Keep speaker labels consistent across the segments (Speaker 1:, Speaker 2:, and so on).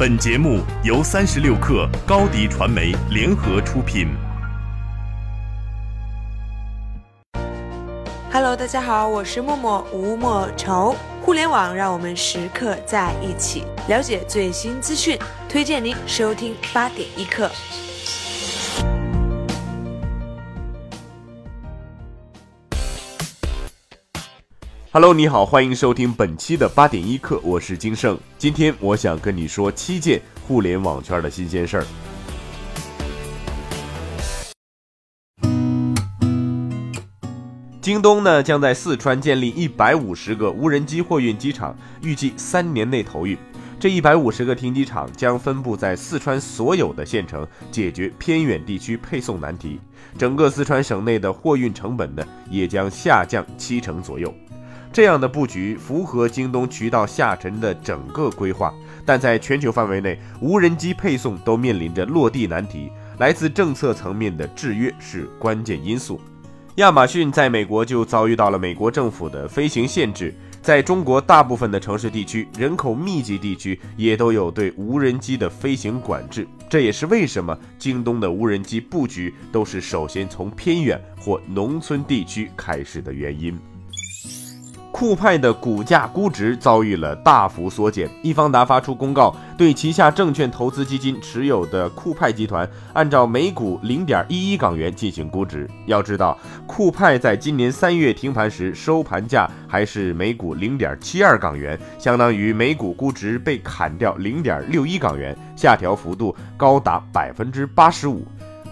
Speaker 1: 本节目由三十六克高低传媒联合出品。
Speaker 2: Hello，大家好，我是默默吴莫愁。互联网让我们时刻在一起，了解最新资讯，推荐您收听八点一刻。
Speaker 3: Hello，你好，欢迎收听本期的八点一刻，我是金盛。今天我想跟你说七件互联网圈的新鲜事儿。京东呢将在四川建立一百五十个无人机货运机场，预计三年内投运。这一百五十个停机场将分布在四川所有的县城，解决偏远地区配送难题。整个四川省内的货运成本呢也将下降七成左右。这样的布局符合京东渠道下沉的整个规划，但在全球范围内，无人机配送都面临着落地难题，来自政策层面的制约是关键因素。亚马逊在美国就遭遇到了美国政府的飞行限制，在中国大部分的城市地区、人口密集地区也都有对无人机的飞行管制，这也是为什么京东的无人机布局都是首先从偏远或农村地区开始的原因。酷派的股价估值遭遇了大幅缩减，易方达发出公告，对旗下证券投资基金持有的酷派集团按照每股零点一一港元进行估值。要知道，酷派在今年三月停盘时收盘价还是每股零点七二港元，相当于每股估值被砍掉零点六一港元，下调幅度高达百分之八十五。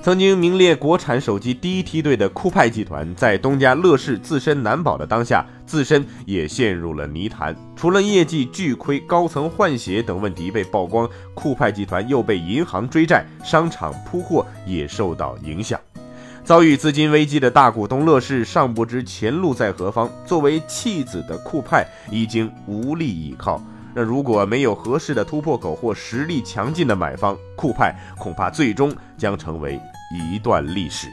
Speaker 3: 曾经名列国产手机第一梯队的酷派集团，在东家乐视自身难保的当下，自身也陷入了泥潭。除了业绩巨亏、高层换血等问题被曝光，酷派集团又被银行追债、商场铺货也受到影响。遭遇资金危机的大股东乐视尚不知前路在何方，作为弃子的酷派已经无力依靠。那如果没有合适的突破口或实力强劲的买方，酷派恐怕最终将成为一段历史。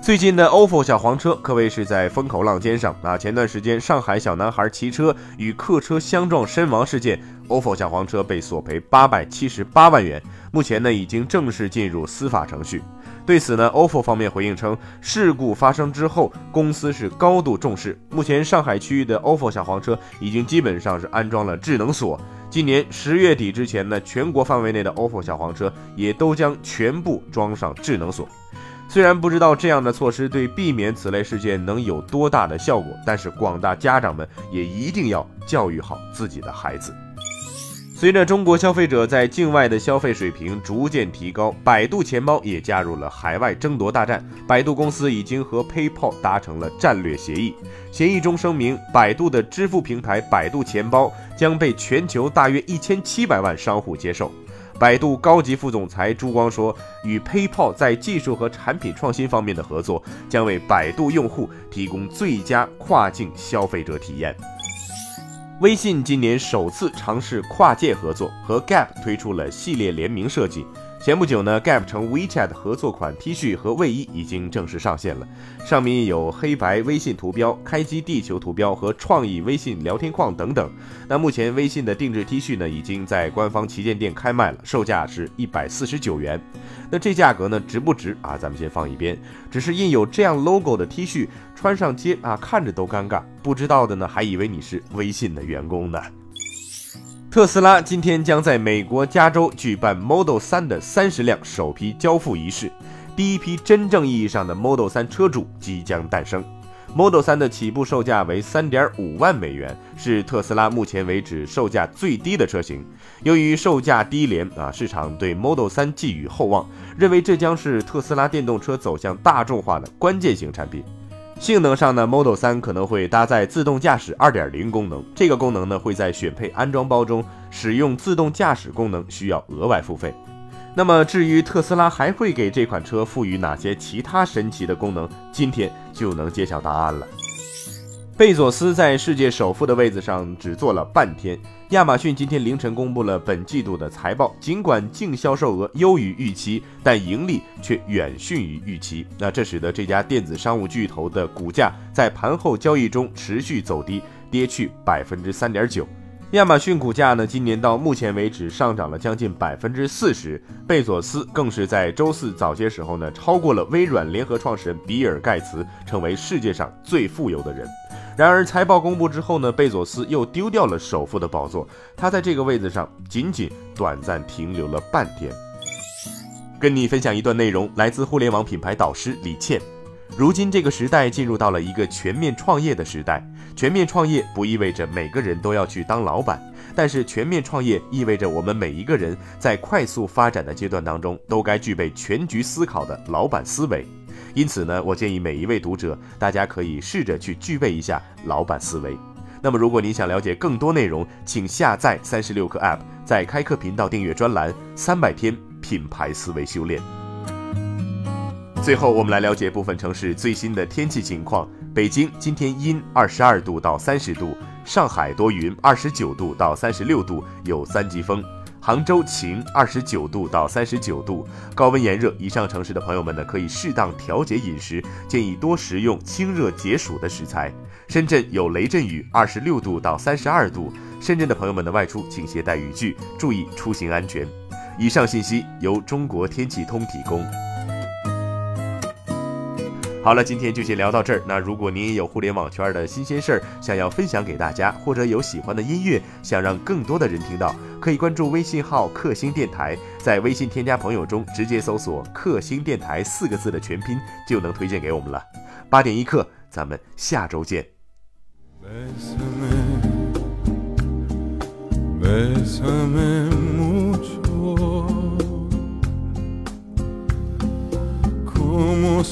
Speaker 3: 最近的 ofo 小黄车可谓是在风口浪尖上啊！前段时间上海小男孩骑车与客车相撞身亡事件，ofo 小黄车被索赔八百七十八万元，目前呢已经正式进入司法程序。对此呢，ofo 方面回应称，事故发生之后，公司是高度重视。目前上海区域的 ofo 小黄车已经基本上是安装了智能锁，今年十月底之前呢，全国范围内的 ofo 小黄车也都将全部装上智能锁。虽然不知道这样的措施对避免此类事件能有多大的效果，但是广大家长们也一定要教育好自己的孩子。随着中国消费者在境外的消费水平逐渐提高，百度钱包也加入了海外争夺大战。百度公司已经和 PayPal 达成了战略协议，协议中声明，百度的支付平台百度钱包将被全球大约一千七百万商户接受。百度高级副总裁朱光说，与 PayPal 在技术和产品创新方面的合作，将为百度用户提供最佳跨境消费者体验。微信今年首次尝试跨界合作，和 Gap 推出了系列联名设计。前不久呢，Gap 成 WeChat 合作款 T 恤和卫衣已经正式上线了，上面有黑白微信图标、开机地球图标和创意微信聊天框等等。那目前微信的定制 T 恤呢，已经在官方旗舰店开卖了，售价是一百四十九元。那这价格呢，值不值啊？咱们先放一边。只是印有这样 logo 的 T 恤穿上街啊，看着都尴尬。不知道的呢，还以为你是微信的员工呢。特斯拉今天将在美国加州举办 Model 3的三十辆首批交付仪式，第一批真正意义上的 Model 3车主即将诞生。Model 3的起步售价为三点五万美元，是特斯拉目前为止售价最低的车型。由于售价低廉啊，市场对 Model 3寄予厚望，认为这将是特斯拉电动车走向大众化的关键性产品。性能上呢，Model 3可能会搭载自动驾驶2.0功能，这个功能呢会在选配安装包中使用自动驾驶功能，需要额外付费。那么至于特斯拉还会给这款车赋予哪些其他神奇的功能，今天就能揭晓答案了。贝佐斯在世界首富的位子上只坐了半天。亚马逊今天凌晨公布了本季度的财报，尽管净销售额优于预期，但盈利却远逊于预期。那这使得这家电子商务巨头的股价在盘后交易中持续走低，跌去百分之三点九。亚马逊股价呢，今年到目前为止上涨了将近百分之四十。贝佐斯更是在周四早些时候呢，超过了微软联合创始人比尔·盖茨，成为世界上最富有的人。然而，财报公布之后呢，贝佐斯又丢掉了首富的宝座。他在这个位子上仅仅短暂停留了半天。跟你分享一段内容，来自互联网品牌导师李倩。如今这个时代进入到了一个全面创业的时代。全面创业不意味着每个人都要去当老板，但是全面创业意味着我们每一个人在快速发展的阶段当中都该具备全局思考的老板思维。因此呢，我建议每一位读者，大家可以试着去具备一下老板思维。那么，如果您想了解更多内容，请下载三十六课 App，在开课频道订阅专栏《三百天品牌思维修炼》。最后，我们来了解部分城市最新的天气情况。北京今天阴，二十二度到三十度；上海多云，二十九度到三十六度，有三级风；杭州晴，二十九度到三十九度，高温炎热。以上城市的朋友们呢，可以适当调节饮食，建议多食用清热解暑的食材。深圳有雷阵雨，二十六度到三十二度。深圳的朋友们的外出请携带雨具，注意出行安全。以上信息由中国天气通提供。好了，今天就先聊到这儿。那如果您也有互联网圈的新鲜事儿想要分享给大家，或者有喜欢的音乐想让更多的人听到，可以关注微信号“克星电台”，在微信添加朋友中直接搜索“克星电台”四个字的全拼，就能推荐给我们了。八点一刻，咱们下周见。